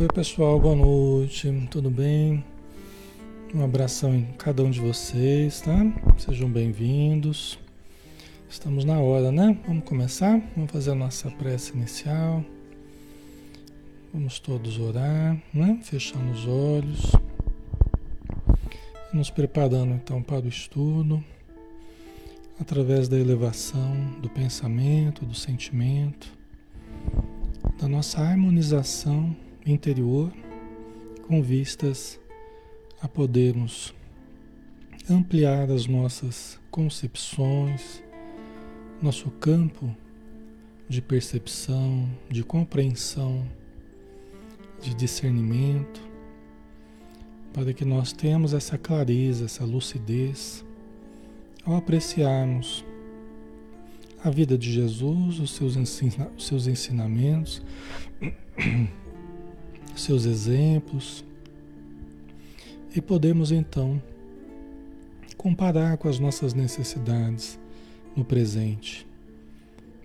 Oi pessoal, boa noite, tudo bem? Um abração em cada um de vocês, tá? Sejam bem-vindos. Estamos na hora, né? Vamos começar? Vamos fazer a nossa prece inicial. Vamos todos orar, né? Fechando os olhos. Nos preparando então para o estudo, através da elevação do pensamento, do sentimento, da nossa harmonização interior com vistas a podermos ampliar as nossas concepções, nosso campo de percepção, de compreensão, de discernimento, para que nós tenhamos essa clareza, essa lucidez ao apreciarmos a vida de Jesus, os seus, ensina, os seus ensinamentos seus exemplos e podemos então comparar com as nossas necessidades no presente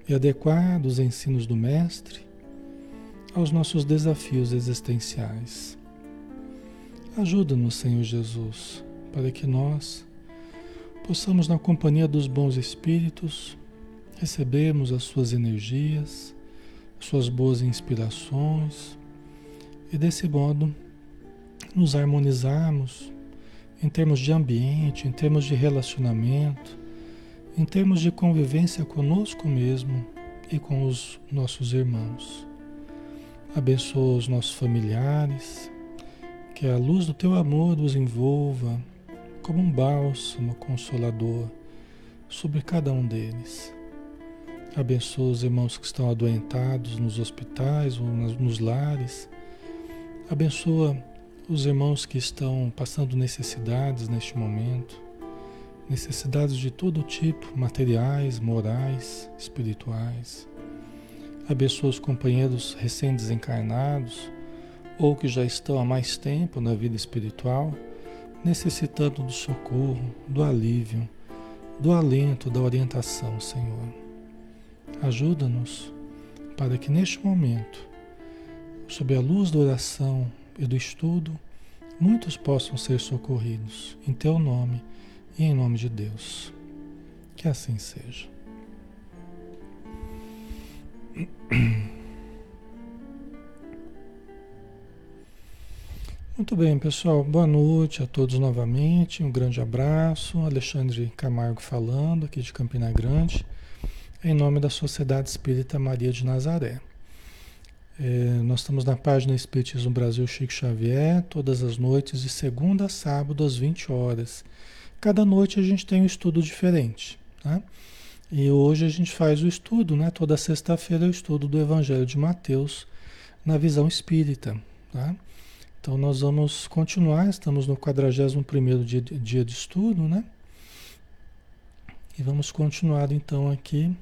e adequar os ensinos do Mestre aos nossos desafios existenciais. Ajuda-nos, Senhor Jesus, para que nós possamos, na companhia dos bons espíritos, recebermos as suas energias, suas boas inspirações e desse modo nos harmonizarmos em termos de ambiente, em termos de relacionamento, em termos de convivência conosco mesmo e com os nossos irmãos. Abençoa os nossos familiares, que a luz do teu amor os envolva como um bálsamo consolador sobre cada um deles. Abençoa os irmãos que estão adoentados nos hospitais ou nos lares Abençoa os irmãos que estão passando necessidades neste momento, necessidades de todo tipo, materiais, morais, espirituais. Abençoa os companheiros recém-desencarnados ou que já estão há mais tempo na vida espiritual, necessitando do socorro, do alívio, do alento, da orientação, Senhor. Ajuda-nos para que neste momento sob a luz da oração e do estudo, muitos possam ser socorridos em teu nome e em nome de Deus. Que assim seja. Muito bem, pessoal. Boa noite a todos novamente. Um grande abraço. Alexandre Camargo falando aqui de Campina Grande, em nome da Sociedade Espírita Maria de Nazaré. É, nós estamos na página Espiritismo Brasil Chico Xavier, todas as noites, de segunda a sábado, às 20 horas. Cada noite a gente tem um estudo diferente. Tá? E hoje a gente faz o estudo, né? toda sexta-feira, o estudo do Evangelho de Mateus na visão espírita. Tá? Então nós vamos continuar, estamos no 41 dia, dia de estudo, né? E vamos continuar então aqui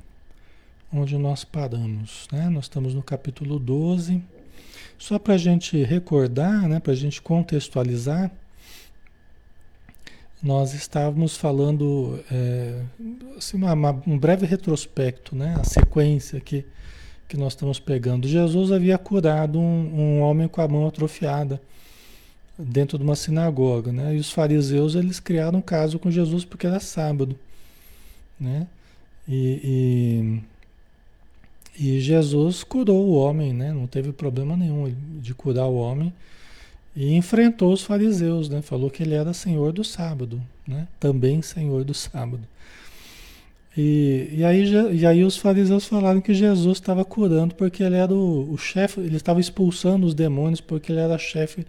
onde nós paramos. Né? Nós estamos no capítulo 12. Só para a gente recordar, né? para a gente contextualizar, nós estávamos falando é, assim, uma, uma, um breve retrospecto, né? a sequência que, que nós estamos pegando. Jesus havia curado um, um homem com a mão atrofiada dentro de uma sinagoga, né? E os fariseus eles criaram um caso com Jesus porque era sábado, né? E, e Jesus curou o homem, né? Não teve problema nenhum de curar o homem. E enfrentou os fariseus, né? Falou que ele era senhor do sábado, né? Também senhor do sábado. E, e, aí, e aí os fariseus falaram que Jesus estava curando porque ele era o, o chefe, ele estava expulsando os demônios porque ele era chefe,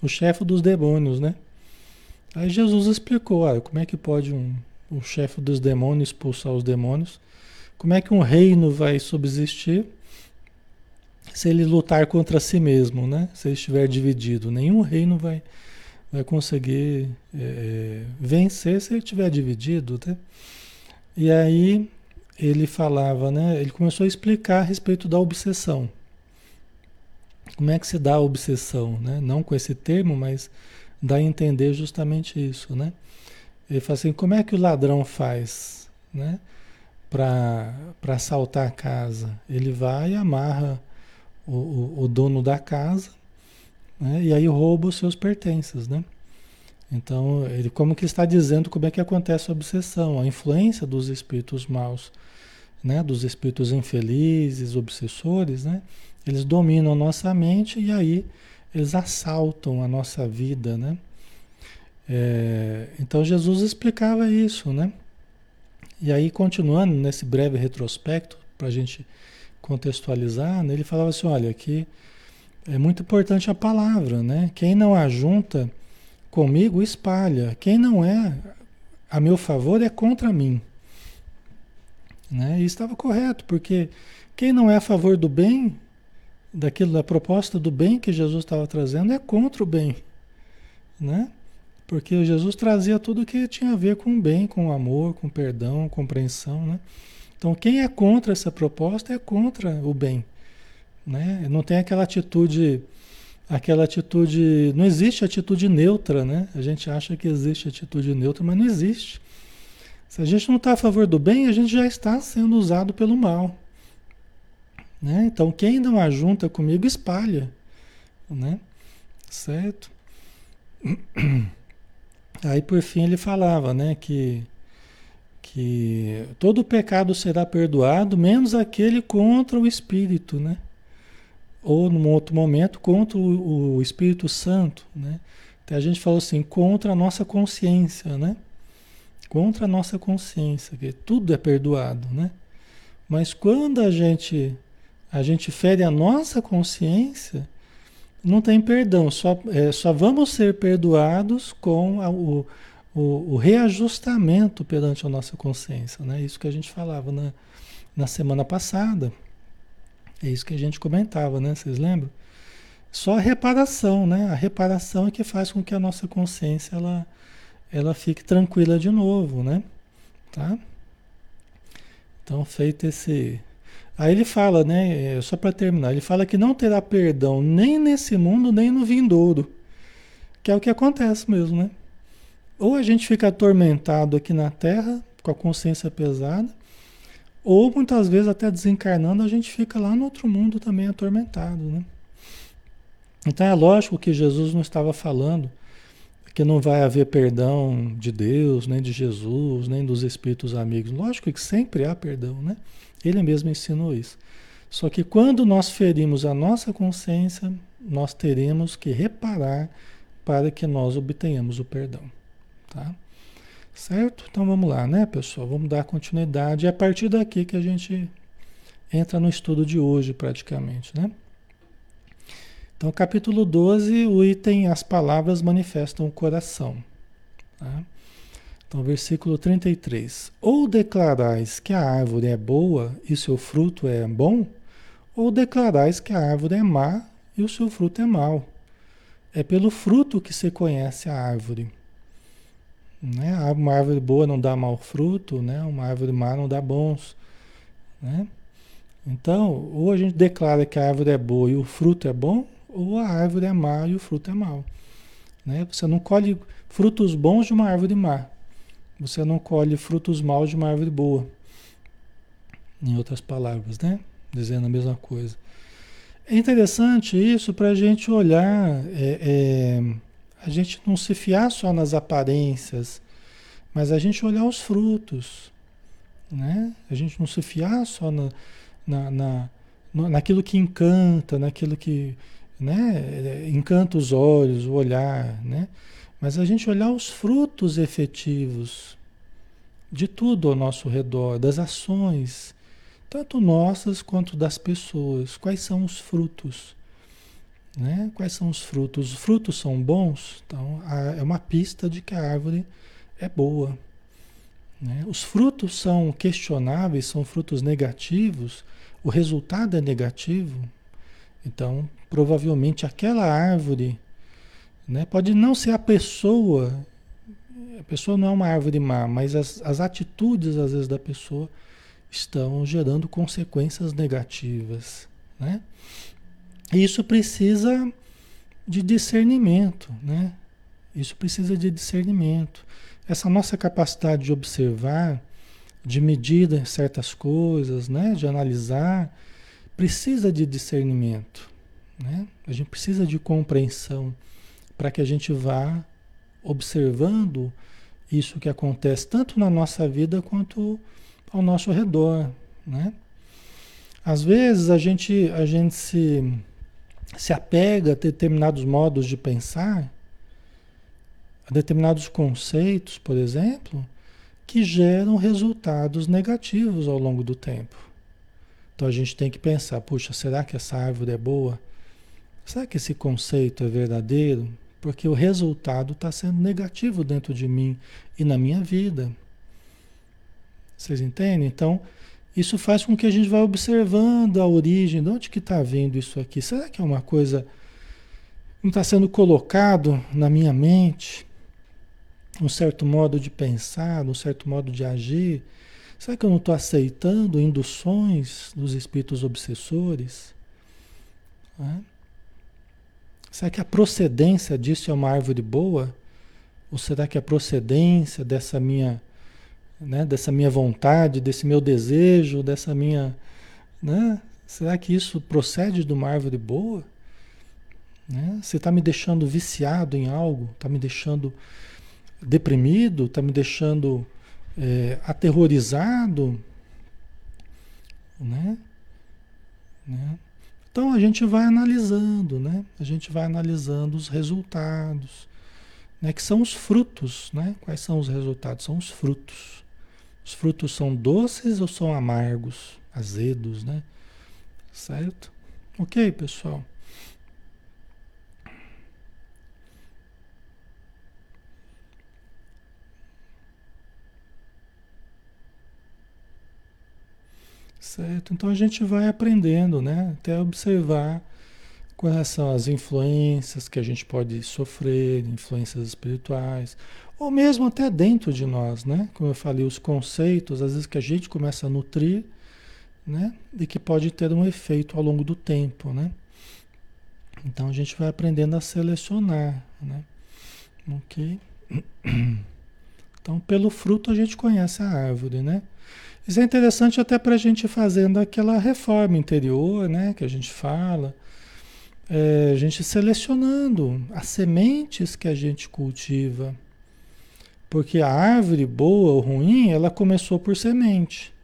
o chefe dos demônios, né? Aí Jesus explicou, olha, como é que pode um, o chefe dos demônios expulsar os demônios? Como é que um reino vai subsistir se ele lutar contra si mesmo, né? Se ele estiver dividido, nenhum reino vai, vai conseguir é, vencer se ele estiver dividido, né? E aí ele falava, né? Ele começou a explicar a respeito da obsessão. Como é que se dá a obsessão, né? Não com esse termo, mas dá a entender justamente isso, né? Ele fala assim, como é que o ladrão faz, né? Para assaltar a casa. Ele vai e amarra o, o, o, dono da casa né? e aí rouba os seus pertences, né? Então, ele como que está dizendo como é que acontece a obsessão, a influência dos espíritos maus, né, dos espíritos infelizes, obsessores, né? Eles dominam a nossa mente e aí eles assaltam a nossa vida, né? É, então Jesus explicava isso, né? E aí continuando nesse breve retrospecto para a gente contextualizar, né, ele falava assim, olha, que é muito importante a palavra, né? Quem não ajunta Comigo espalha. Quem não é a meu favor é contra mim. Né? E estava correto, porque quem não é a favor do bem, daquilo da proposta do bem que Jesus estava trazendo, é contra o bem. Né? Porque Jesus trazia tudo que tinha a ver com o bem, com o amor, com o perdão, compreensão. Né? Então, quem é contra essa proposta é contra o bem. Né? Não tem aquela atitude aquela atitude. Não existe atitude neutra, né? A gente acha que existe atitude neutra, mas não existe. Se a gente não está a favor do bem, a gente já está sendo usado pelo mal. Né? Então, quem não ajunta comigo, espalha. Né? Certo? Aí, por fim, ele falava né, que, que todo pecado será perdoado, menos aquele contra o espírito. Né? ou num outro momento contra o, Espírito Santo, né? Então a gente falou assim, contra a nossa consciência, né? Contra a nossa consciência, que tudo é perdoado, né? Mas quando a gente a gente fere a nossa consciência, não tem perdão, só, é, só vamos ser perdoados com a, o, o, o, reajustamento perante a nossa consciência, né? Isso que a gente falava na, na semana passada. É isso que a gente comentava, né? Vocês lembram? Só a reparação, né? A reparação é que faz com que a nossa consciência ela, ela fique tranquila de novo, né? Tá? Então, feito esse. Aí ele fala, né? É, só para terminar, ele fala que não terá perdão nem nesse mundo, nem no vindouro. Que é o que acontece mesmo, né? Ou a gente fica atormentado aqui na Terra, com a consciência pesada, ou muitas vezes até desencarnando, a gente fica lá no outro mundo também atormentado, né? Então é lógico que Jesus não estava falando que não vai haver perdão de Deus, nem de Jesus, nem dos espíritos amigos. Lógico que sempre há perdão, né? Ele mesmo ensinou isso. Só que quando nós ferimos a nossa consciência, nós teremos que reparar para que nós obtenhamos o perdão, tá? Certo? Então vamos lá, né, pessoal? Vamos dar continuidade. É a partir daqui que a gente entra no estudo de hoje, praticamente, né? Então, capítulo 12, o item As palavras manifestam o coração. Tá? Então, versículo 33. Ou declarais que a árvore é boa e seu fruto é bom, ou declarais que a árvore é má e o seu fruto é mau. É pelo fruto que se conhece a árvore. Né? Uma árvore boa não dá mau fruto, né? uma árvore má não dá bons. Né? Então, ou a gente declara que a árvore é boa e o fruto é bom, ou a árvore é má e o fruto é mau. Né? Você não colhe frutos bons de uma árvore má. Você não colhe frutos maus de uma árvore boa. Em outras palavras, né? Dizendo a mesma coisa. É interessante isso para a gente olhar. É, é, a gente não se fiar só nas aparências, mas a gente olhar os frutos, né? A gente não se fiar só na, na, na naquilo que encanta, naquilo que né, encanta os olhos, o olhar, né? Mas a gente olhar os frutos efetivos de tudo ao nosso redor, das ações, tanto nossas quanto das pessoas. Quais são os frutos? Né? Quais são os frutos? Os frutos são bons, então é uma pista de que a árvore é boa. Né? Os frutos são questionáveis, são frutos negativos, o resultado é negativo, então provavelmente aquela árvore né, pode não ser a pessoa, a pessoa não é uma árvore má, mas as, as atitudes às vezes da pessoa estão gerando consequências negativas. Né? Isso precisa de discernimento, né? Isso precisa de discernimento. Essa nossa capacidade de observar, de medir certas coisas, né? De analisar, precisa de discernimento, Né? A gente precisa de compreensão para que a gente vá observando isso que acontece tanto na nossa vida quanto ao nosso redor, né? Às vezes a gente, a gente se, se apega a determinados modos de pensar, a determinados conceitos, por exemplo, que geram resultados negativos ao longo do tempo. Então a gente tem que pensar, puxa, será que essa árvore é boa? Será que esse conceito é verdadeiro? Porque o resultado está sendo negativo dentro de mim e na minha vida. Vocês entendem? Então, isso faz com que a gente vá observando a origem, de onde que está vindo isso aqui. Será que é uma coisa não está sendo colocado na minha mente? Um certo modo de pensar, um certo modo de agir? Será que eu não estou aceitando induções dos espíritos obsessores? É? Será que a procedência disso é uma árvore boa? Ou será que a procedência dessa minha, né, dessa minha vontade, desse meu desejo, dessa minha. Né, será que isso procede de uma árvore boa? Né? Você está me deixando viciado em algo? Está me deixando deprimido? Está me deixando é, aterrorizado? Né? né? Então a gente vai analisando, né? A gente vai analisando os resultados, né? Que são os frutos, né? Quais são os resultados? São os frutos. Os frutos são doces ou são amargos, azedos, né? Certo? Ok, pessoal. Certo? Então a gente vai aprendendo, né? Até observar quais são as influências que a gente pode sofrer, influências espirituais, ou mesmo até dentro de nós, né? Como eu falei, os conceitos, às vezes que a gente começa a nutrir, né? E que pode ter um efeito ao longo do tempo, né? Então a gente vai aprendendo a selecionar, né? Ok? Então, pelo fruto a gente conhece a árvore, né? Isso é interessante até para a gente fazendo aquela reforma interior, né? Que a gente fala. É, a gente selecionando as sementes que a gente cultiva. Porque a árvore boa ou ruim, ela começou por semente.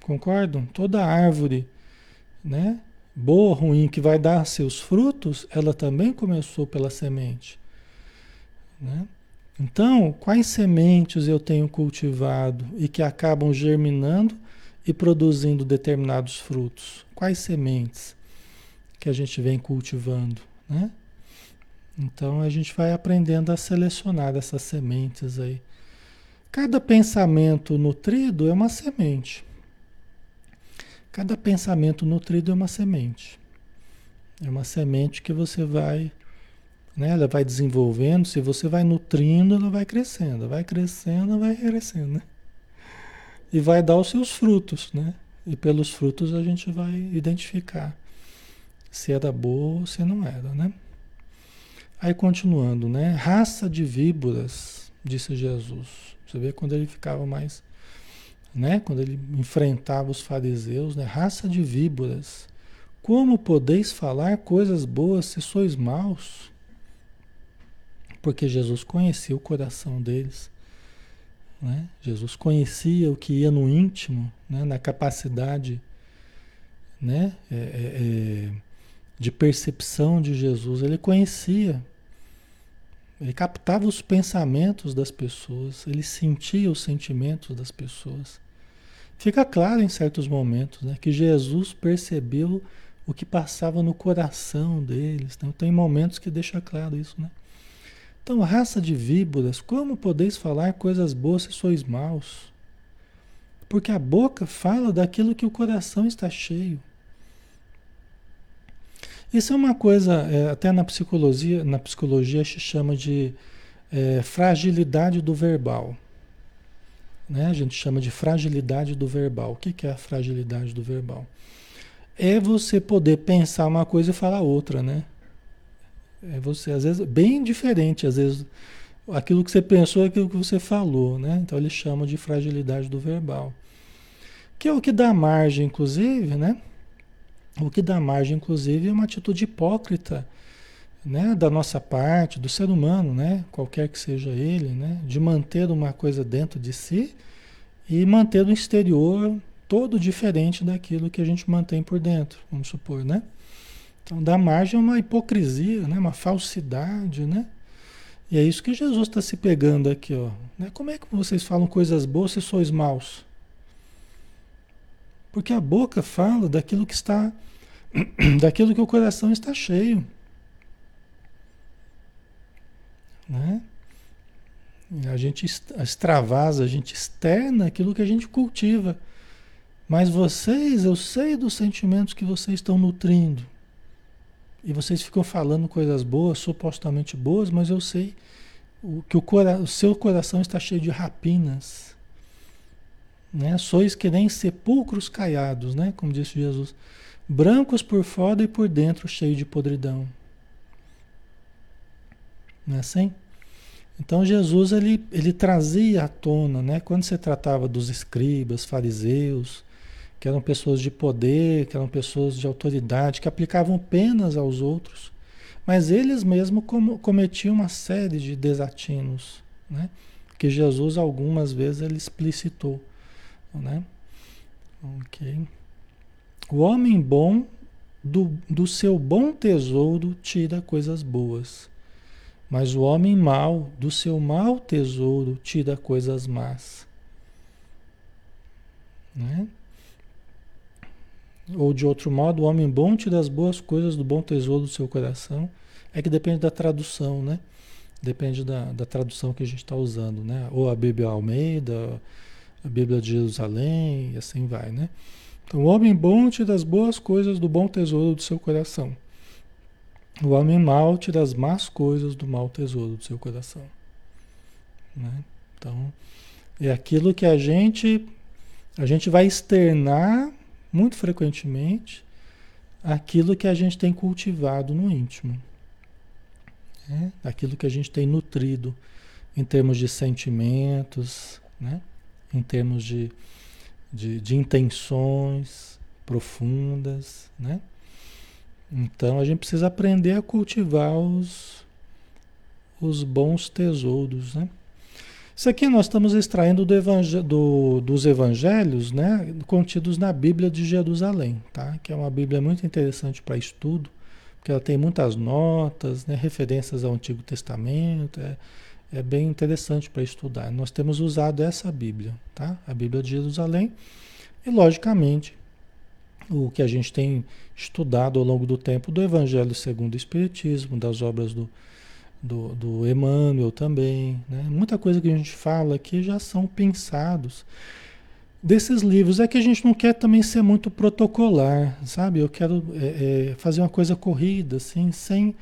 Concordam? Toda árvore, né? Boa ou ruim que vai dar seus frutos, ela também começou pela semente. Né? Então, quais sementes eu tenho cultivado e que acabam germinando e produzindo determinados frutos? Quais sementes que a gente vem cultivando, né? Então a gente vai aprendendo a selecionar essas sementes aí. Cada pensamento nutrido é uma semente. Cada pensamento nutrido é uma semente. É uma semente que você vai né? Ela vai desenvolvendo, se você vai nutrindo, ela vai crescendo, vai crescendo, vai crescendo, né? E vai dar os seus frutos, né? E pelos frutos a gente vai identificar se era boa ou se não era, né? Aí continuando, né? Raça de víboras, disse Jesus. Você vê quando ele ficava mais, né? Quando ele enfrentava os fariseus, né? Raça de víboras. Como podeis falar coisas boas se sois maus? Porque Jesus conhecia o coração deles. Né? Jesus conhecia o que ia no íntimo, né? na capacidade né? É, é, é, de percepção de Jesus. Ele conhecia, ele captava os pensamentos das pessoas, ele sentia os sentimentos das pessoas. Fica claro em certos momentos né? que Jesus percebeu o que passava no coração deles. Então, tem momentos que deixa claro isso, né? Então, raça de víboras, como podeis falar coisas boas se sois maus? Porque a boca fala daquilo que o coração está cheio. Isso é uma coisa, é, até na psicologia, na psicologia se chama de é, fragilidade do verbal. Né? A gente chama de fragilidade do verbal. O que, que é a fragilidade do verbal? É você poder pensar uma coisa e falar outra, né? É você, às vezes, bem diferente, às vezes, aquilo que você pensou é aquilo que você falou, né? Então eles chamam de fragilidade do verbal. Que é o que dá margem, inclusive, né? O que dá margem, inclusive, é uma atitude hipócrita né, da nossa parte, do ser humano, né, qualquer que seja ele, né, de manter uma coisa dentro de si e manter o exterior todo diferente daquilo que a gente mantém por dentro, vamos supor, né? Então dá margem a uma hipocrisia, né, uma falsidade, né? E é isso que Jesus está se pegando aqui, ó. Né? Como é que vocês falam coisas boas se sois maus? Porque a boca fala daquilo que está, daquilo que o coração está cheio. Né? A gente extravasa, a gente externa aquilo que a gente cultiva. Mas vocês, eu sei dos sentimentos que vocês estão nutrindo. E vocês ficam falando coisas boas, supostamente boas, mas eu sei que o, cora o seu coração está cheio de rapinas. Né? Sois que nem sepulcros caiados, né? como disse Jesus. Brancos por fora e por dentro, cheio de podridão. Não é assim? Então Jesus ele, ele trazia à tona, né? quando se tratava dos escribas, fariseus, que eram pessoas de poder, que eram pessoas de autoridade, que aplicavam penas aos outros, mas eles mesmos cometiam uma série de desatinos, né? que Jesus algumas vezes ele explicitou. Né? Ok. O homem bom do, do seu bom tesouro tira coisas boas, mas o homem mau do seu mau tesouro tira coisas más. Né? Ou de outro modo, o homem bom tira as boas coisas do bom tesouro do seu coração. É que depende da tradução, né? Depende da, da tradução que a gente está usando, né? Ou a Bíblia Almeida, a Bíblia de Jerusalém, e assim vai, né? Então, o homem bom tira as boas coisas do bom tesouro do seu coração. O homem mau tira as más coisas do mau tesouro do seu coração. Né? Então, é aquilo que a gente a gente vai externar muito frequentemente aquilo que a gente tem cultivado no íntimo. Né? Aquilo que a gente tem nutrido em termos de sentimentos, né? em termos de, de, de intenções profundas. Né? Então a gente precisa aprender a cultivar os, os bons tesouros. Né? Isso aqui nós estamos extraindo do evangel do, dos evangelhos, né, contidos na Bíblia de Jerusalém, tá? Que é uma Bíblia muito interessante para estudo, porque ela tem muitas notas, né, referências ao Antigo Testamento, é, é bem interessante para estudar. Nós temos usado essa Bíblia, tá? A Bíblia de Jerusalém e logicamente o que a gente tem estudado ao longo do tempo do Evangelho segundo o Espiritismo, das obras do do, do Emmanuel também. Né? Muita coisa que a gente fala aqui já são pensados desses livros. É que a gente não quer também ser muito protocolar, sabe? Eu quero é, é, fazer uma coisa corrida, assim, sem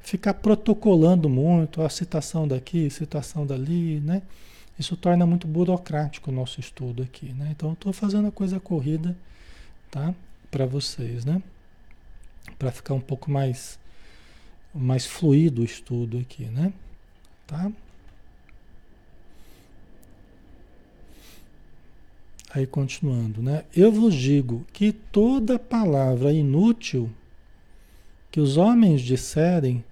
ficar protocolando muito, a citação daqui, citação dali, né? Isso torna muito burocrático o nosso estudo aqui, né? Então estou fazendo a coisa corrida, tá? Para vocês, né? Para ficar um pouco mais mais fluido o estudo aqui, né? Tá? Aí continuando, né? Eu vos digo que toda palavra inútil que os homens disserem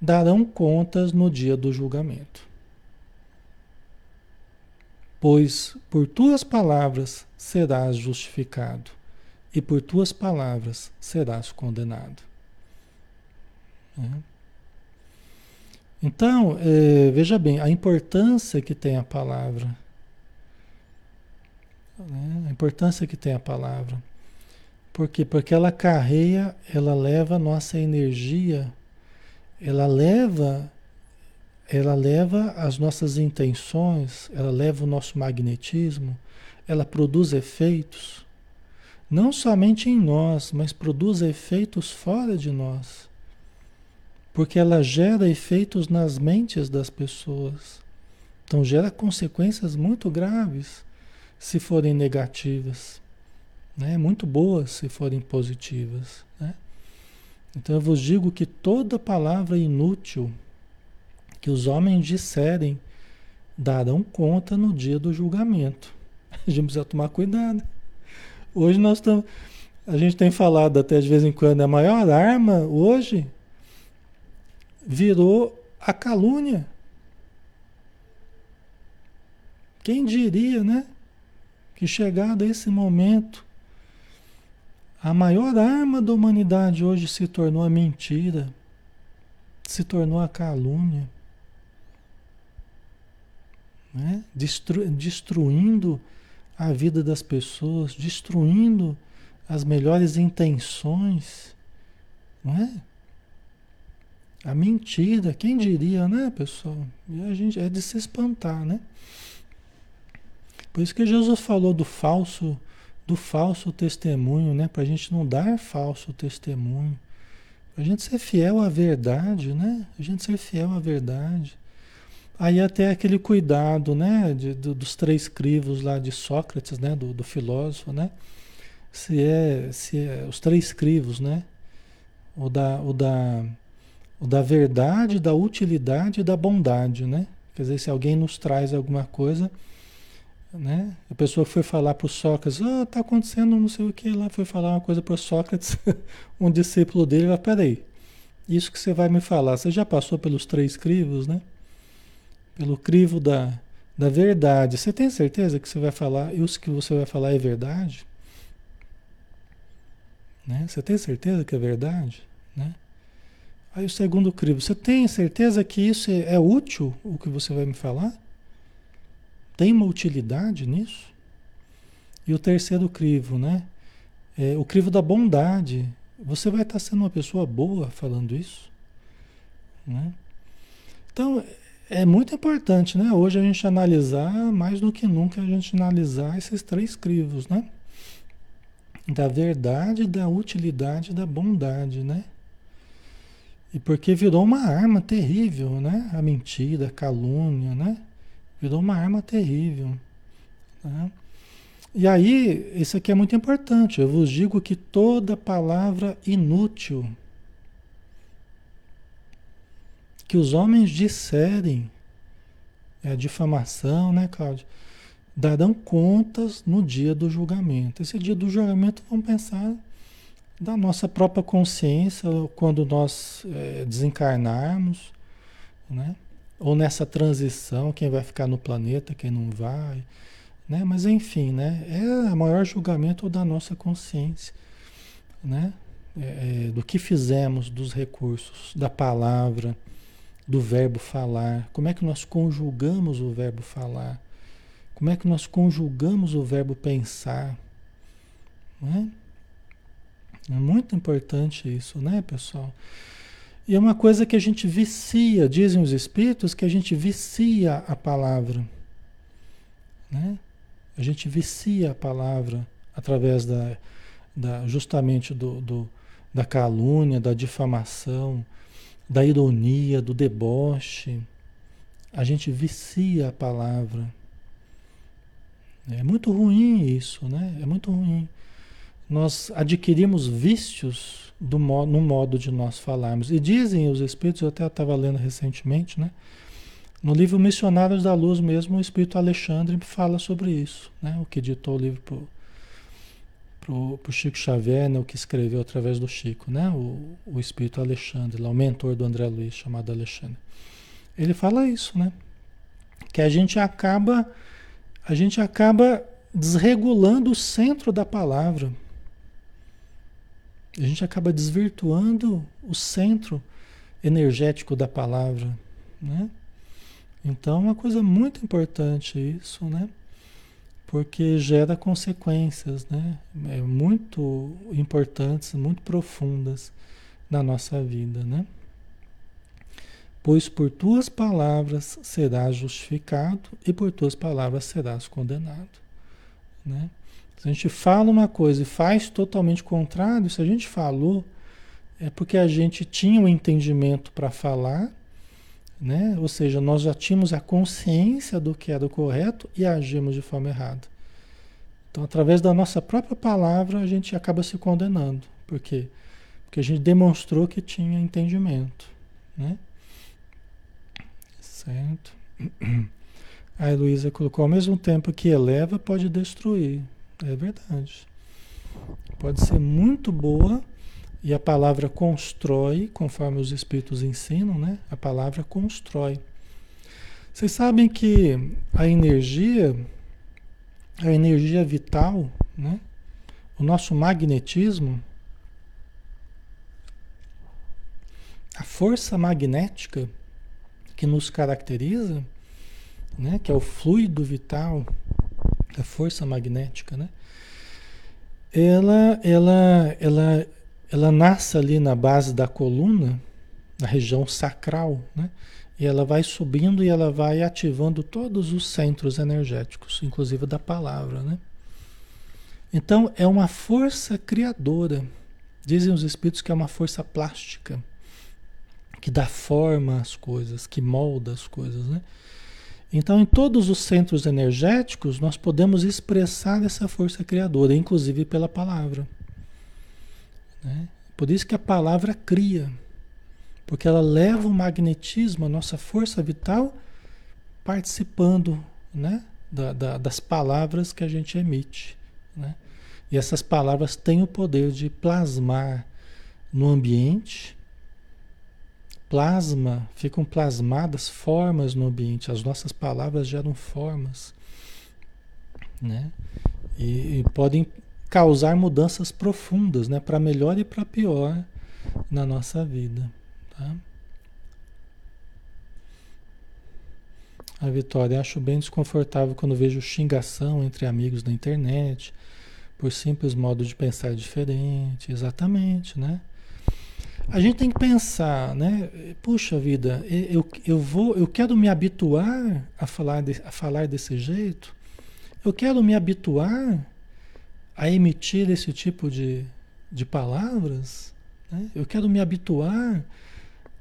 darão contas no dia do julgamento. Pois por tuas palavras serás justificado, e por tuas palavras serás condenado. Né? Então, é, veja bem, a importância que tem a palavra. Né? A importância que tem a palavra. Por quê? Porque ela carreia, ela leva a nossa energia, ela leva, ela leva as nossas intenções, ela leva o nosso magnetismo, ela produz efeitos, não somente em nós, mas produz efeitos fora de nós porque ela gera efeitos nas mentes das pessoas. Então gera consequências muito graves se forem negativas, né? muito boas se forem positivas. Né? Então eu vos digo que toda palavra inútil que os homens disserem darão conta no dia do julgamento. A gente precisa tomar cuidado. Hoje nós estamos a gente tem falado até de vez em quando, a maior arma hoje virou a calúnia. Quem diria, né? Que chegado a esse momento, a maior arma da humanidade hoje se tornou a mentira, se tornou a calúnia, né? Destru destruindo a vida das pessoas, destruindo as melhores intenções, não é? A mentira, quem diria, né, pessoal? E a gente é de se espantar, né? Por isso que Jesus falou do falso do falso testemunho, né? Para a gente não dar falso testemunho. Para a gente ser fiel à verdade, né? A gente ser fiel à verdade. Aí até aquele cuidado, né? De, do, dos três crivos lá de Sócrates, né? Do, do filósofo, né? Se é, se é os três crivos, né? O da, o da, da verdade, da utilidade e da bondade, né? Quer dizer, se alguém nos traz alguma coisa, né? A pessoa foi falar para o Sócrates, oh, tá acontecendo não sei o que lá, foi falar uma coisa para o Sócrates, um discípulo dele, vai, peraí, isso que você vai me falar, você já passou pelos três crivos, né? Pelo crivo da, da verdade. Você tem certeza que você vai falar, e isso que você vai falar é verdade? Né? Você tem certeza que é verdade? Né? Aí o segundo crivo, você tem certeza que isso é, é útil, o que você vai me falar? Tem uma utilidade nisso? E o terceiro crivo, né? É, o crivo da bondade. Você vai estar sendo uma pessoa boa falando isso? Né? Então, é muito importante, né? Hoje a gente analisar, mais do que nunca, a gente analisar esses três crivos, né? Da verdade, da utilidade, da bondade, né? E porque virou uma arma terrível, né? A mentira, a calúnia, né? Virou uma arma terrível. Né? E aí, isso aqui é muito importante. Eu vos digo que toda palavra inútil que os homens disserem, é a difamação, né, Cláudio? Darão contas no dia do julgamento. Esse dia do julgamento, vamos pensar da nossa própria consciência, quando nós é, desencarnarmos, né? ou nessa transição, quem vai ficar no planeta, quem não vai, né? Mas enfim, né? É o maior julgamento da nossa consciência, né? É, é, do que fizemos dos recursos, da palavra, do verbo falar, como é que nós conjugamos o verbo falar, como é que nós conjugamos o verbo pensar, né? É muito importante isso, né, pessoal? E é uma coisa que a gente vicia, dizem os espíritos, que a gente vicia a palavra. Né? A gente vicia a palavra através da, da justamente do, do, da calúnia, da difamação, da ironia, do deboche. A gente vicia a palavra. É muito ruim isso, né? É muito ruim. Nós adquirimos vícios do modo, no modo de nós falarmos. E dizem os espíritos, eu até estava lendo recentemente, né? No livro Missionários da Luz mesmo, o espírito Alexandre fala sobre isso, né? O que ditou o livro pro, pro Chico Xavier, né? o que escreveu através do Chico, né? O, o espírito Alexandre, lá, o mentor do André Luiz, chamado Alexandre. Ele fala isso, né? Que a gente acaba a gente acaba desregulando o centro da palavra. A gente acaba desvirtuando o centro energético da palavra, né? Então, é uma coisa muito importante isso, né? Porque gera consequências, né? É muito importantes, muito profundas na nossa vida, né? Pois por tuas palavras serás justificado e por tuas palavras serás condenado, né? Se a gente fala uma coisa e faz totalmente contrário, se a gente falou, é porque a gente tinha o um entendimento para falar, né? Ou seja, nós já tínhamos a consciência do que era o correto e agimos de forma errada. Então, através da nossa própria palavra, a gente acaba se condenando. Por quê? Porque a gente demonstrou que tinha entendimento, né? Certo? A Heloísa colocou, ao mesmo tempo que eleva, pode destruir. É verdade. Pode ser muito boa e a palavra constrói, conforme os espíritos ensinam, né? A palavra constrói. Vocês sabem que a energia, a energia vital, né? O nosso magnetismo, a força magnética que nos caracteriza, né? Que é o fluido vital, a força magnética, né? Ela, ela, ela ela nasce ali na base da coluna, na região sacral, né? E ela vai subindo e ela vai ativando todos os centros energéticos, inclusive da palavra, né? Então é uma força criadora. Dizem os espíritos que é uma força plástica, que dá forma às coisas, que molda as coisas, né? Então, em todos os centros energéticos, nós podemos expressar essa força criadora, inclusive pela palavra. Né? Por isso que a palavra cria, porque ela leva o magnetismo, a nossa força vital, participando né? Da, da, das palavras que a gente emite. Né? E essas palavras têm o poder de plasmar no ambiente. Plasma, ficam plasmadas formas no ambiente. As nossas palavras geram formas. Né? E, e podem causar mudanças profundas, né, para melhor e para pior na nossa vida, tá? A Vitória, acho bem desconfortável quando vejo xingação entre amigos na internet, por simples modo de pensar diferente, exatamente, né? A gente tem que pensar, né? Puxa vida, eu, eu vou, eu quero me habituar a falar, de, a falar desse jeito. Eu quero me habituar a emitir esse tipo de, de palavras, né? eu quero me habituar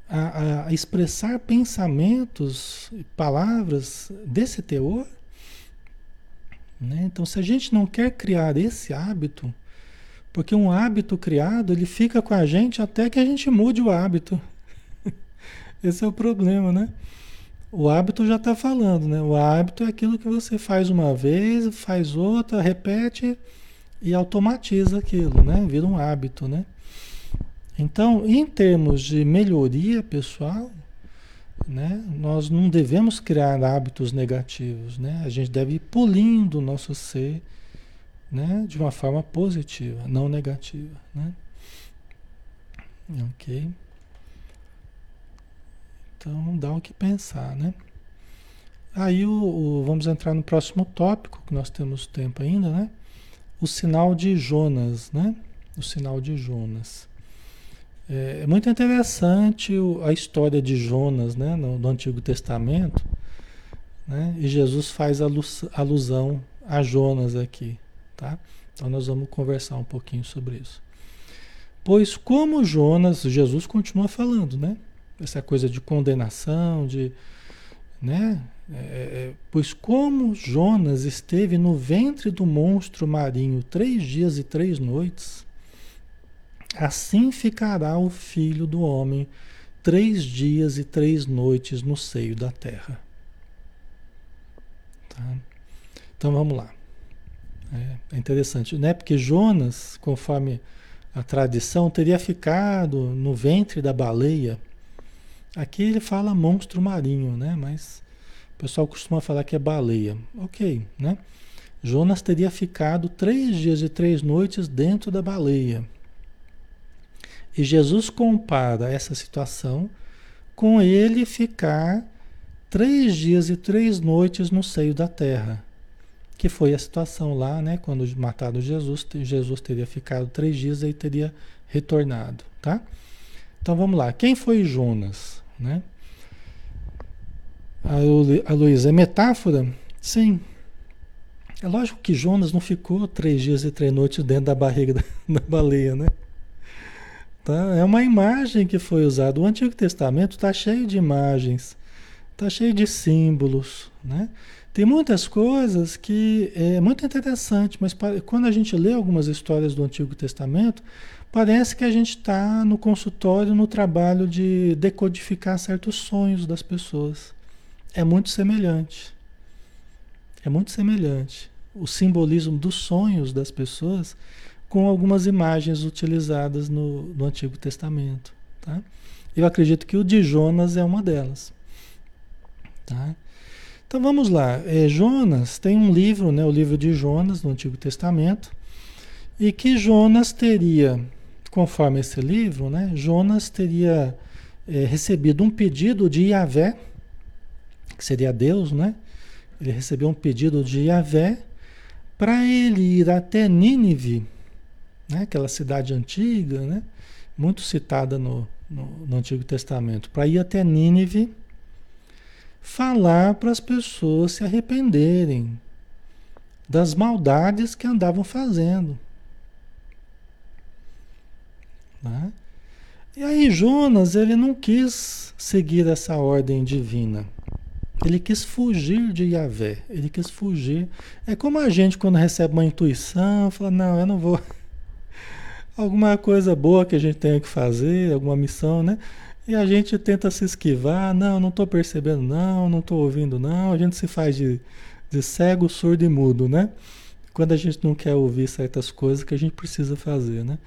a, a, expressar pensamentos, palavras desse teor. Né? Então, se a gente não quer criar esse hábito, porque um hábito criado, ele fica com a gente até que a gente mude o hábito. Esse é o problema, né? O hábito já está falando, né? O hábito é aquilo que você faz uma vez, faz outra, repete e automatiza aquilo, né? Vira um hábito, né? Então, em termos de melhoria pessoal, né? Nós não devemos criar hábitos negativos, né? A gente deve ir polindo o nosso ser, né? De uma forma positiva, não negativa, né? Ok. Então, dá o que pensar, né? Aí, o, o, vamos entrar no próximo tópico, que nós temos tempo ainda, né? o sinal de Jonas, né? O sinal de Jonas. É, é muito interessante a história de Jonas, né? No, no Antigo Testamento, né? E Jesus faz alusão a Jonas aqui, tá? Então nós vamos conversar um pouquinho sobre isso. Pois como Jonas, Jesus continua falando, né? Essa coisa de condenação, de, né? É, é, é, pois como Jonas esteve no ventre do monstro marinho três dias e três noites, assim ficará o filho do homem três dias e três noites no seio da terra. Tá? Então vamos lá. É, é interessante, né? Porque Jonas, conforme a tradição, teria ficado no ventre da baleia. Aqui ele fala monstro marinho, né? Mas o pessoal costuma falar que é baleia. Ok, né? Jonas teria ficado três dias e três noites dentro da baleia. E Jesus compara essa situação com ele ficar três dias e três noites no seio da terra. Que foi a situação lá, né? Quando mataram Jesus, Jesus teria ficado três dias e teria retornado, tá? Então vamos lá. Quem foi Jonas, né? A Luísa, é metáfora? Sim. É lógico que Jonas não ficou três dias e três noites dentro da barriga da, da baleia, né? Tá? É uma imagem que foi usada. O Antigo Testamento está cheio de imagens, está cheio de símbolos, né? Tem muitas coisas que é muito interessante, mas quando a gente lê algumas histórias do Antigo Testamento, parece que a gente está no consultório, no trabalho de decodificar certos sonhos das pessoas é muito semelhante. É muito semelhante. O simbolismo dos sonhos das pessoas com algumas imagens utilizadas no, no Antigo Testamento. Tá? Eu acredito que o de Jonas é uma delas. Tá? Então vamos lá. É, Jonas tem um livro, né, o livro de Jonas no Antigo Testamento, e que Jonas teria, conforme esse livro, né, Jonas teria é, recebido um pedido de Yahvé, que seria Deus, né? Ele recebeu um pedido de Yahvé para ele ir até Nínive, né? aquela cidade antiga, né? muito citada no, no, no Antigo Testamento, para ir até Nínive falar para as pessoas se arrependerem das maldades que andavam fazendo. Né? E aí Jonas ele não quis seguir essa ordem divina. Ele quis fugir de Yahvé, ele quis fugir. É como a gente quando recebe uma intuição, fala, não, eu não vou. Alguma coisa boa que a gente tenha que fazer, alguma missão, né? E a gente tenta se esquivar, não, não estou percebendo, não, não estou ouvindo, não. A gente se faz de, de cego, surdo e mudo, né? Quando a gente não quer ouvir certas coisas que a gente precisa fazer, né?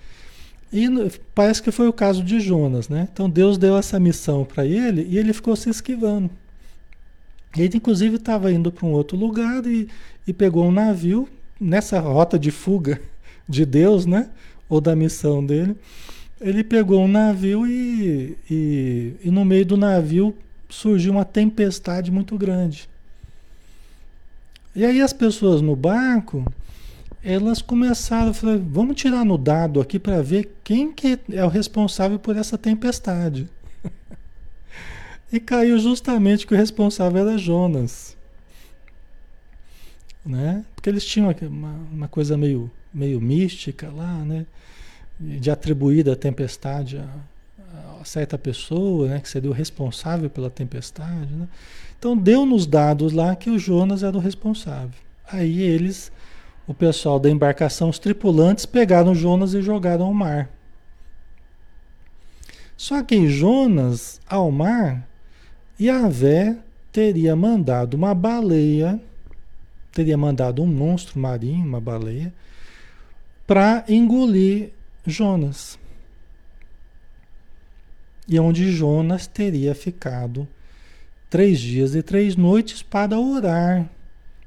E parece que foi o caso de Jonas, né? Então Deus deu essa missão para ele e ele ficou se esquivando. Ele, inclusive, estava indo para um outro lugar e, e pegou um navio nessa rota de fuga de Deus, né? Ou da missão dele. Ele pegou um navio e, e, e no meio do navio surgiu uma tempestade muito grande. E aí as pessoas no barco, elas começaram a falar, vamos tirar no dado aqui para ver quem que é o responsável por essa tempestade. E caiu justamente que o responsável era Jonas. Né? Porque eles tinham uma, uma coisa meio, meio mística lá, né? De atribuir a tempestade a, a certa pessoa, né? Que seria o responsável pela tempestade, né? Então deu nos dados lá que o Jonas era o responsável. Aí eles, o pessoal da embarcação, os tripulantes, pegaram Jonas e jogaram ao mar. Só que Jonas, ao mar, Yahvé teria mandado uma baleia, teria mandado um monstro marinho, uma baleia, para engolir Jonas. E onde Jonas teria ficado três dias e três noites para orar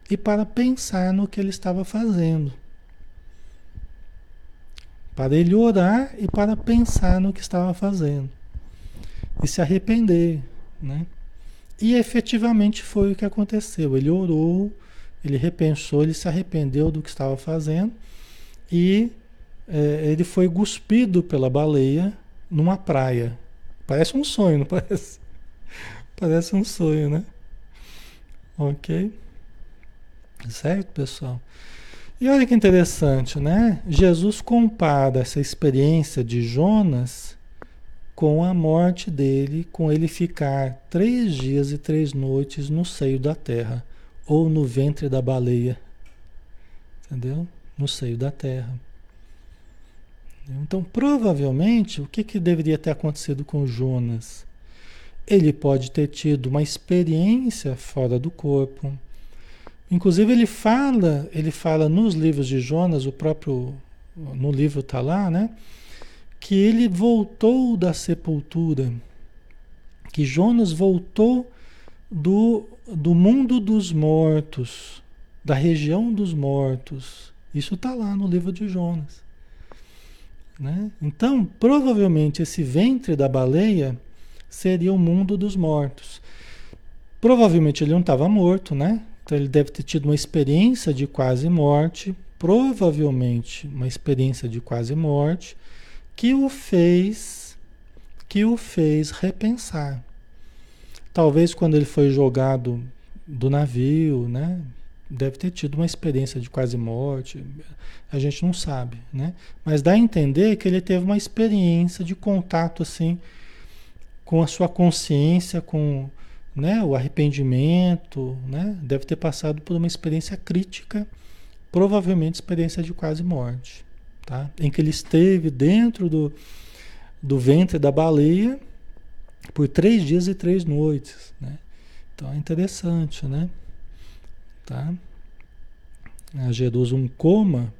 e para pensar no que ele estava fazendo. Para ele orar e para pensar no que estava fazendo. E se arrepender, né? E efetivamente foi o que aconteceu. Ele orou, ele repensou, ele se arrependeu do que estava fazendo e é, ele foi cuspido pela baleia numa praia. Parece um sonho, não parece? Parece um sonho, né? Ok? Certo, pessoal? E olha que interessante, né? Jesus compara essa experiência de Jonas com a morte dele, com ele ficar três dias e três noites no seio da terra, ou no ventre da baleia. Entendeu? No seio da terra. Então, provavelmente, o que, que deveria ter acontecido com Jonas? Ele pode ter tido uma experiência fora do corpo. Inclusive, ele fala, ele fala nos livros de Jonas, o próprio, no livro está lá, né? que ele voltou da sepultura, que Jonas voltou do, do mundo dos mortos, da região dos mortos. Isso está lá no livro de Jonas. Né? Então, provavelmente esse ventre da baleia seria o mundo dos mortos. Provavelmente ele não estava morto, né? Então ele deve ter tido uma experiência de quase morte, provavelmente uma experiência de quase morte, que o fez que o fez repensar. Talvez quando ele foi jogado do navio, né? Deve ter tido uma experiência de quase morte. A gente não sabe, né? Mas dá a entender que ele teve uma experiência de contato assim com a sua consciência, com né, o arrependimento, né? Deve ter passado por uma experiência crítica, provavelmente experiência de quase morte tá? em que ele esteve dentro do, do ventre da baleia por três dias e três noites. Né? Então é interessante, né? Tá? Gerou um coma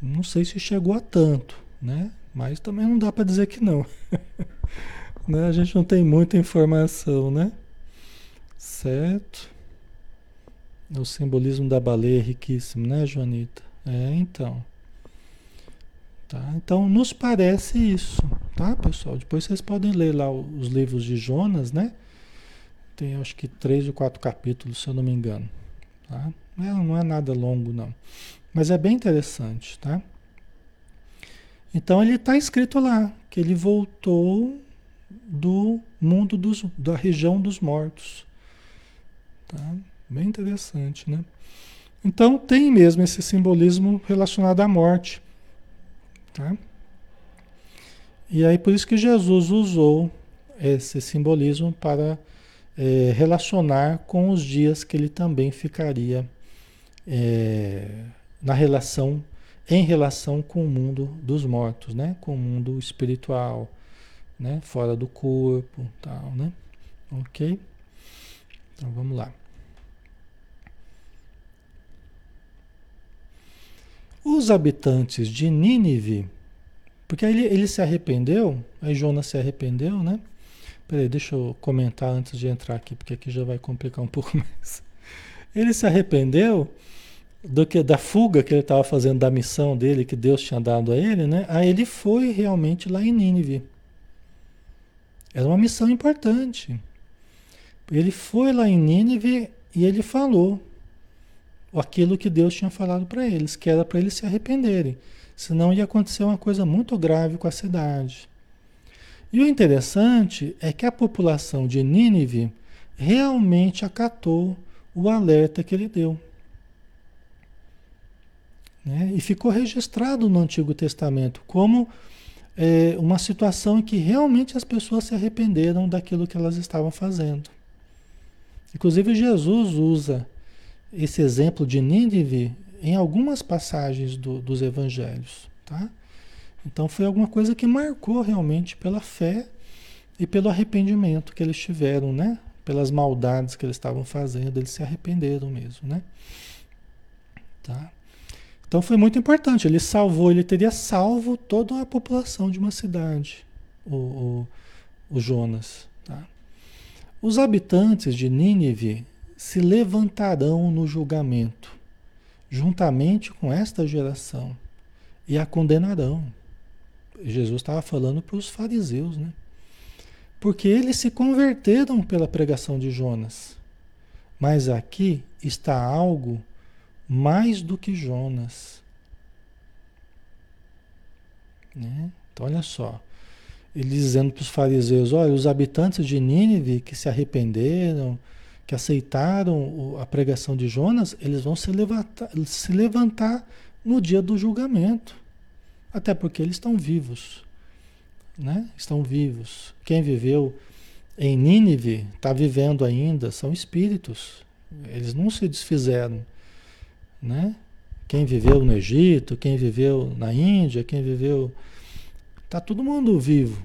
Não sei se chegou a tanto, né? Mas também não dá para dizer que não. né? A gente não tem muita informação, né? Certo? O simbolismo da baleia é riquíssimo, né, Joanita? É, então. Tá? Então, nos parece isso, tá, pessoal? Depois vocês podem ler lá os livros de Jonas, né? Tem acho que três ou quatro capítulos, se eu não me engano. Tá? Não, não é nada longo, não. Mas é bem interessante, tá? Então ele está escrito lá que ele voltou do mundo dos, da região dos mortos. Tá? Bem interessante, né? Então tem mesmo esse simbolismo relacionado à morte. Tá? E aí por isso que Jesus usou esse simbolismo para é, relacionar com os dias que ele também ficaria é, na relação, em relação com o mundo dos mortos, né? Com o mundo espiritual, né? Fora do corpo, tal, né? Ok? Então vamos lá. Os habitantes de Nínive, porque ele, ele se arrependeu, aí Jonas se arrependeu, né? Peraí, deixa eu comentar antes de entrar aqui, porque aqui já vai complicar um pouco mais. Ele se arrependeu do que da fuga que ele estava fazendo da missão dele que Deus tinha dado a ele, né? Aí ele foi realmente lá em Nínive. Era uma missão importante. Ele foi lá em Nínive e ele falou aquilo que Deus tinha falado para eles, que era para eles se arrependerem, senão ia acontecer uma coisa muito grave com a cidade. E o interessante é que a população de Nínive realmente acatou o alerta que ele deu. Né? E ficou registrado no Antigo Testamento como é, uma situação em que realmente as pessoas se arrependeram daquilo que elas estavam fazendo. Inclusive, Jesus usa esse exemplo de Nínive em algumas passagens do, dos evangelhos. Tá? Então, foi alguma coisa que marcou realmente pela fé e pelo arrependimento que eles tiveram, né? Pelas maldades que eles estavam fazendo, eles se arrependeram mesmo, né? Tá? Então foi muito importante. Ele salvou, ele teria salvo toda a população de uma cidade, o, o, o Jonas. Tá? Os habitantes de Nínive se levantarão no julgamento, juntamente com esta geração, e a condenarão. Jesus estava falando para os fariseus, né? Porque eles se converteram pela pregação de Jonas. Mas aqui está algo mais do que Jonas. Né? Então, olha só. Ele dizendo para os fariseus: olha, os habitantes de Nínive que se arrependeram, que aceitaram a pregação de Jonas, eles vão se levantar, se levantar no dia do julgamento. Até porque eles estão vivos. Né? Estão vivos. Quem viveu em Nínive está vivendo ainda, são espíritos. Eles não se desfizeram né? Quem viveu no Egito, quem viveu na Índia, quem viveu. Tá todo mundo vivo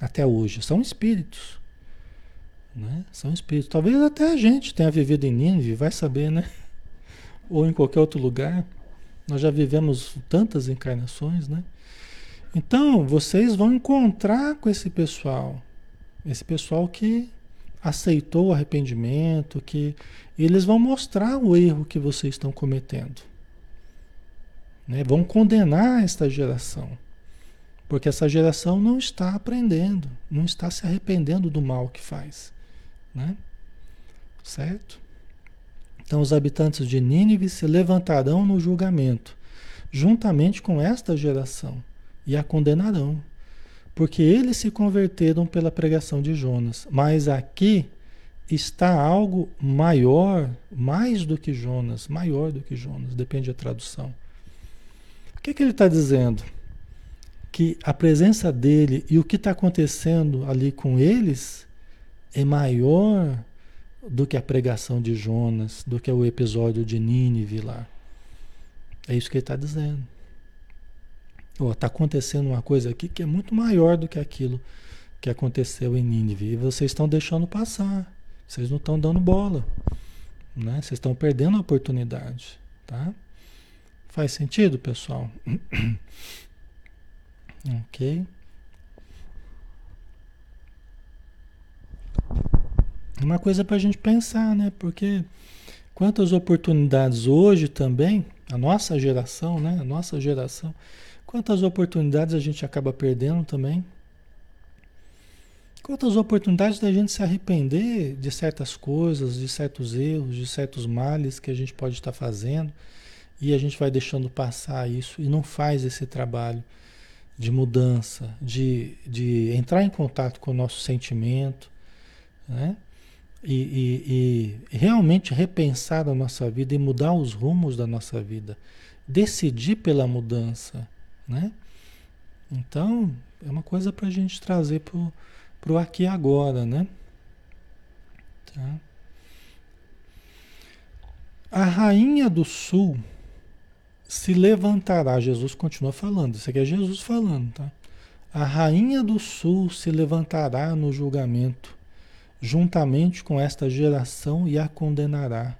até hoje. São espíritos. Né? São espíritos. Talvez até a gente tenha vivido em Nínive, vai saber, né? Ou em qualquer outro lugar. Nós já vivemos tantas encarnações, né? Então, vocês vão encontrar com esse pessoal. Esse pessoal que aceitou o arrependimento, que eles vão mostrar o erro que vocês estão cometendo. Né? Vão condenar esta geração. Porque essa geração não está aprendendo, não está se arrependendo do mal que faz. Né? Certo? Então os habitantes de Nínive se levantarão no julgamento, juntamente com esta geração, e a condenarão porque eles se converteram pela pregação de Jonas. Mas aqui está algo maior, mais do que Jonas, maior do que Jonas, depende da tradução. O que, que ele está dizendo? Que a presença dele e o que está acontecendo ali com eles é maior do que a pregação de Jonas, do que o episódio de Nínive lá. É isso que ele está dizendo. Está acontecendo uma coisa aqui que é muito maior do que aquilo que aconteceu em Nínive. E vocês estão deixando passar. Vocês não estão dando bola. Né? Vocês estão perdendo a oportunidade. Tá? Faz sentido, pessoal? ok. Uma coisa para a gente pensar, né? Porque quantas oportunidades hoje também, a nossa geração, né? A nossa geração, quantas oportunidades a gente acaba perdendo também. Quantas oportunidades da gente se arrepender de certas coisas, de certos erros, de certos males que a gente pode estar fazendo e a gente vai deixando passar isso e não faz esse trabalho de mudança, de, de entrar em contato com o nosso sentimento, né? E, e, e, realmente repensar a nossa vida e mudar os rumos da nossa vida. Decidir pela mudança, né? Então, é uma coisa para a gente trazer para o aqui e agora, né? Tá? A rainha do sul se levantará, Jesus continua falando, isso aqui é Jesus falando, tá? A rainha do sul se levantará no julgamento, juntamente com esta geração, e a condenará,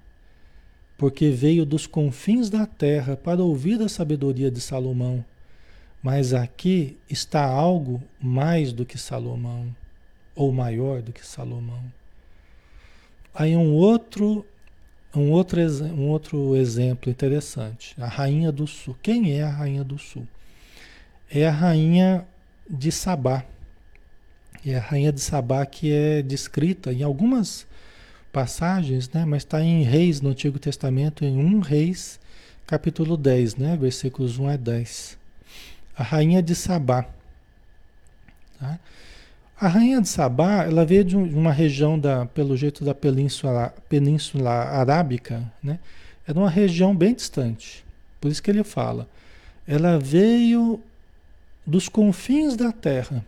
porque veio dos confins da terra para ouvir a sabedoria de Salomão. Mas aqui está algo mais do que Salomão, ou maior do que Salomão. Aí um outro um outro, um outro exemplo interessante, a Rainha do Sul. Quem é a Rainha do Sul? É a Rainha de Sabá. É a Rainha de Sabá que é descrita em algumas passagens, né? mas está em Reis no Antigo Testamento, em 1 Reis, capítulo 10, né? versículos 1 a 10. A Rainha de Sabá. Tá? A rainha de Sabá, ela veio de uma região da, pelo jeito da península, península arábica, né? Era uma região bem distante. Por isso que ele fala. Ela veio dos confins da terra,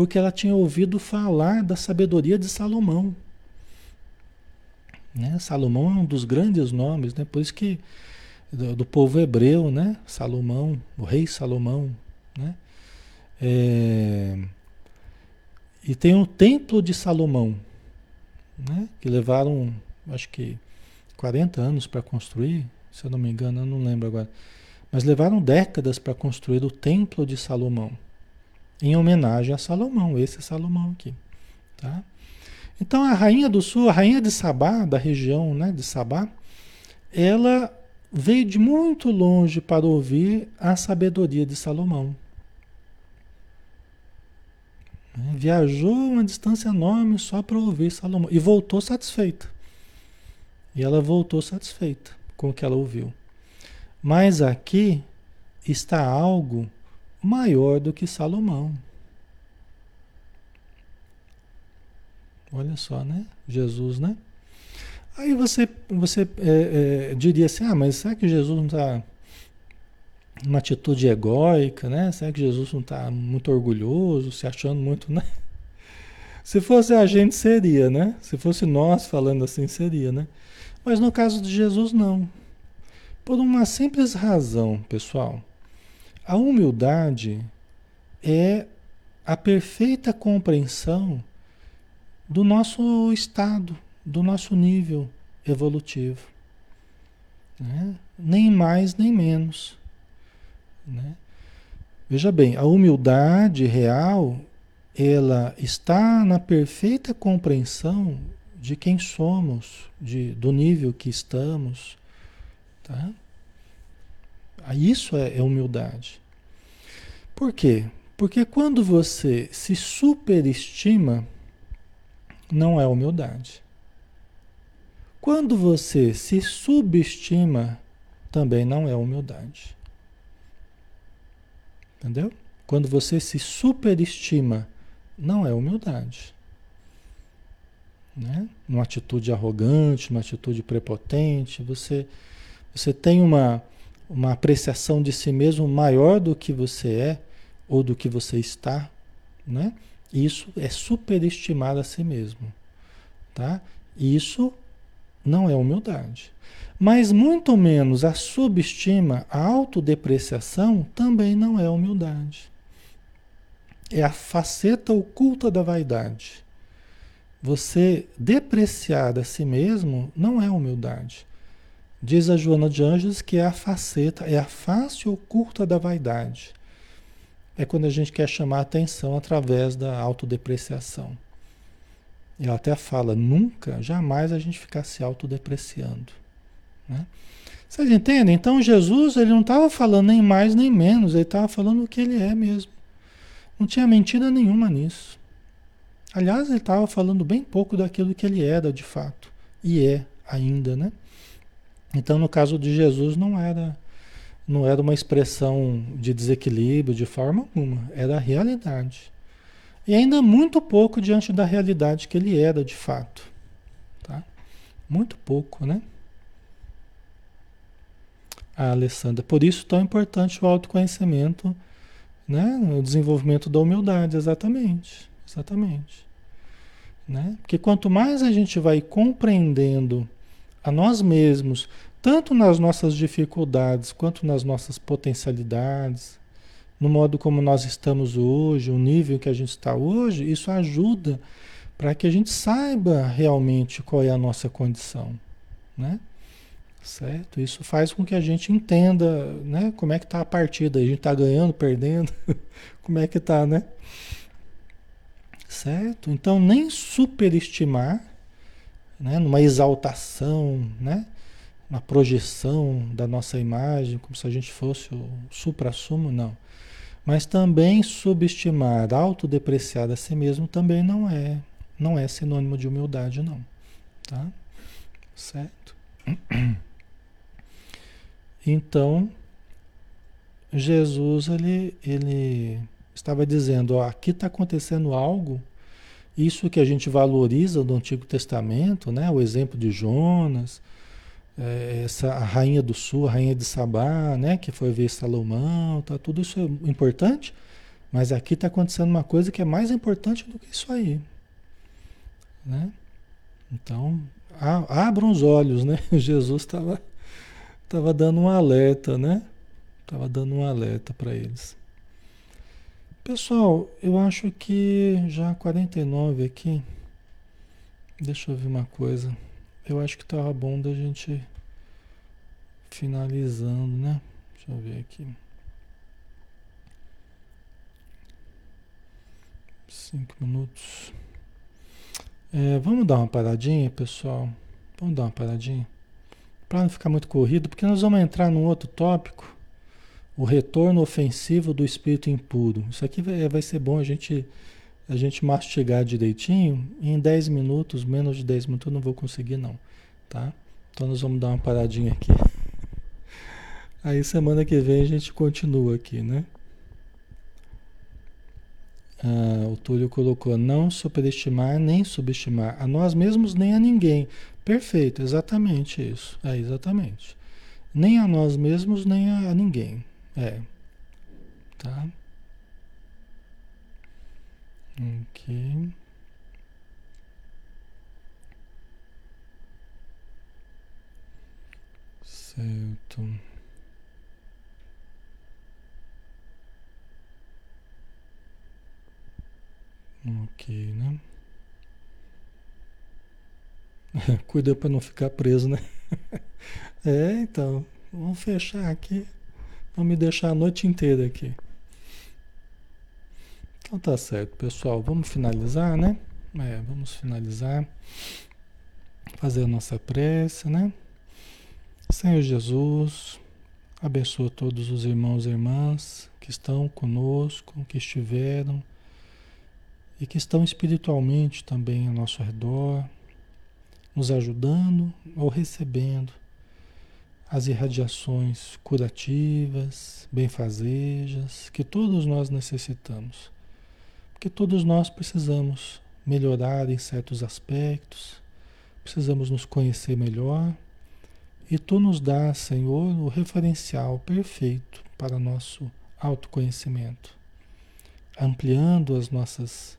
porque ela tinha ouvido falar da sabedoria de Salomão. Né? Salomão é um dos grandes nomes, né? Por isso que do, do povo hebreu, né? Salomão, o rei Salomão, né? É, e tem o Templo de Salomão, né? que levaram, acho que 40 anos para construir, se eu não me engano, eu não lembro agora. Mas levaram décadas para construir o Templo de Salomão, em homenagem a Salomão, esse é Salomão aqui. Tá? Então a rainha do sul, a rainha de Sabá, da região né, de Sabá, ela veio de muito longe para ouvir a sabedoria de Salomão. Né? Viajou uma distância enorme só para ouvir Salomão. E voltou satisfeita. E ela voltou satisfeita com o que ela ouviu. Mas aqui está algo maior do que Salomão. Olha só, né? Jesus, né? Aí você, você é, é, diria assim: ah, mas será que Jesus não está uma atitude egóica, né? Será que Jesus não está muito orgulhoso, se achando muito, né? Se fosse a gente, seria, né? Se fosse nós falando assim, seria, né? Mas no caso de Jesus, não. Por uma simples razão, pessoal. A humildade é a perfeita compreensão do nosso estado, do nosso nível evolutivo. Né? Nem mais, nem menos. Né? Veja bem, a humildade real, ela está na perfeita compreensão de quem somos, de, do nível que estamos. Tá? Isso é, é humildade. Por quê? Porque quando você se superestima, não é humildade. Quando você se subestima, também não é humildade. Entendeu? Quando você se superestima, não é humildade. Né? Uma atitude arrogante, uma atitude prepotente, você, você tem uma, uma apreciação de si mesmo maior do que você é ou do que você está, né? Isso é superestimar a si mesmo, tá? Isso não é humildade. Mas muito menos a subestima, a autodepreciação também não é humildade. É a faceta oculta da vaidade. Você depreciar a si mesmo não é humildade. Diz a Joana de Anjos que é a faceta, é a face oculta da vaidade. É quando a gente quer chamar atenção através da autodepreciação. Ela até fala, nunca, jamais a gente ficar se autodepreciando. Né? Vocês entendem? Então Jesus ele não estava falando nem mais nem menos, ele estava falando o que ele é mesmo. Não tinha mentira nenhuma nisso. Aliás, ele estava falando bem pouco daquilo que ele era de fato. E é ainda, né? Então, no caso de Jesus, não era, não era uma expressão de desequilíbrio de forma alguma, era a realidade. E ainda muito pouco diante da realidade que ele era de fato. Tá? Muito pouco, né? A Alessandra. Por isso tão importante o autoconhecimento, né? o desenvolvimento da humildade, exatamente. Exatamente. Né? Porque quanto mais a gente vai compreendendo a nós mesmos, tanto nas nossas dificuldades quanto nas nossas potencialidades, no modo como nós estamos hoje, o nível que a gente está hoje, isso ajuda para que a gente saiba realmente qual é a nossa condição, né? Certo? Isso faz com que a gente entenda, né? Como é que está a partida, a gente está ganhando, perdendo, como é que está, né? Certo? Então nem superestimar né? numa exaltação, né? Uma projeção da nossa imagem, como se a gente fosse o supra-sumo, não. Mas também subestimar, autodepreciar a si mesmo também não é, não é sinônimo de humildade, não. Tá? Certo? Então, Jesus ele, ele estava dizendo, ó, aqui está acontecendo algo isso que a gente valoriza do Antigo Testamento, né? o exemplo de Jonas, essa a rainha do sul, a rainha de Sabá, né? que foi ver Salomão, tá? tudo isso é importante, mas aqui está acontecendo uma coisa que é mais importante do que isso aí. Né? Então, a, abram os olhos, né? Jesus estava tava dando um alerta, né? Estava dando um alerta para eles. Pessoal, eu acho que já 49 aqui. Deixa eu ver uma coisa. Eu acho que tava bom da gente finalizando, né? Deixa eu ver aqui. Cinco minutos. É, vamos dar uma paradinha, pessoal. Vamos dar uma paradinha. Para não ficar muito corrido, porque nós vamos entrar num outro tópico o retorno ofensivo do espírito impuro. Isso aqui vai, vai ser bom a gente, a gente mastigar direitinho. Em 10 minutos, menos de 10 minutos, eu não vou conseguir, não. Tá? Então nós vamos dar uma paradinha aqui. Aí semana que vem a gente continua aqui, né? Ah, o Túlio colocou não superestimar nem subestimar a nós mesmos nem a ninguém. Perfeito, exatamente isso. É exatamente. Nem a nós mesmos nem a ninguém. É. Tá? Ok. Certo. Ok, né? Cuida para não ficar preso, né? é, então, vamos fechar aqui. Vão me deixar a noite inteira aqui. Então tá certo, pessoal. Vamos finalizar, né? É, vamos finalizar. Fazer a nossa prece, né? Senhor Jesus, abençoa todos os irmãos e irmãs que estão conosco, que estiveram e que estão espiritualmente também ao nosso redor, nos ajudando ou recebendo as irradiações curativas, benfazejas, que todos nós necessitamos. Porque todos nós precisamos melhorar em certos aspectos, precisamos nos conhecer melhor. E tu nos dá, Senhor, o referencial perfeito para nosso autoconhecimento, ampliando as nossas,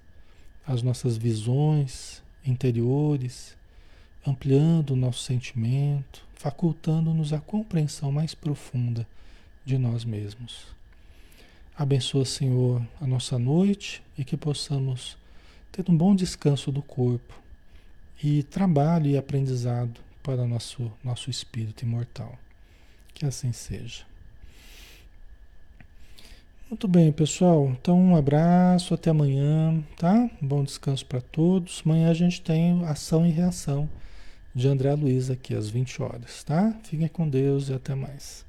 as nossas visões interiores, ampliando o nosso sentimento, facultando-nos a compreensão mais profunda de nós mesmos. Abençoa, Senhor, a nossa noite e que possamos ter um bom descanso do corpo e trabalho e aprendizado para nosso, nosso espírito imortal. Que assim seja. Muito bem, pessoal. Então, um abraço, até amanhã, tá? bom descanso para todos. Amanhã a gente tem ação e reação de André Luiz aqui às 20 horas, tá? Fiquem com Deus e até mais.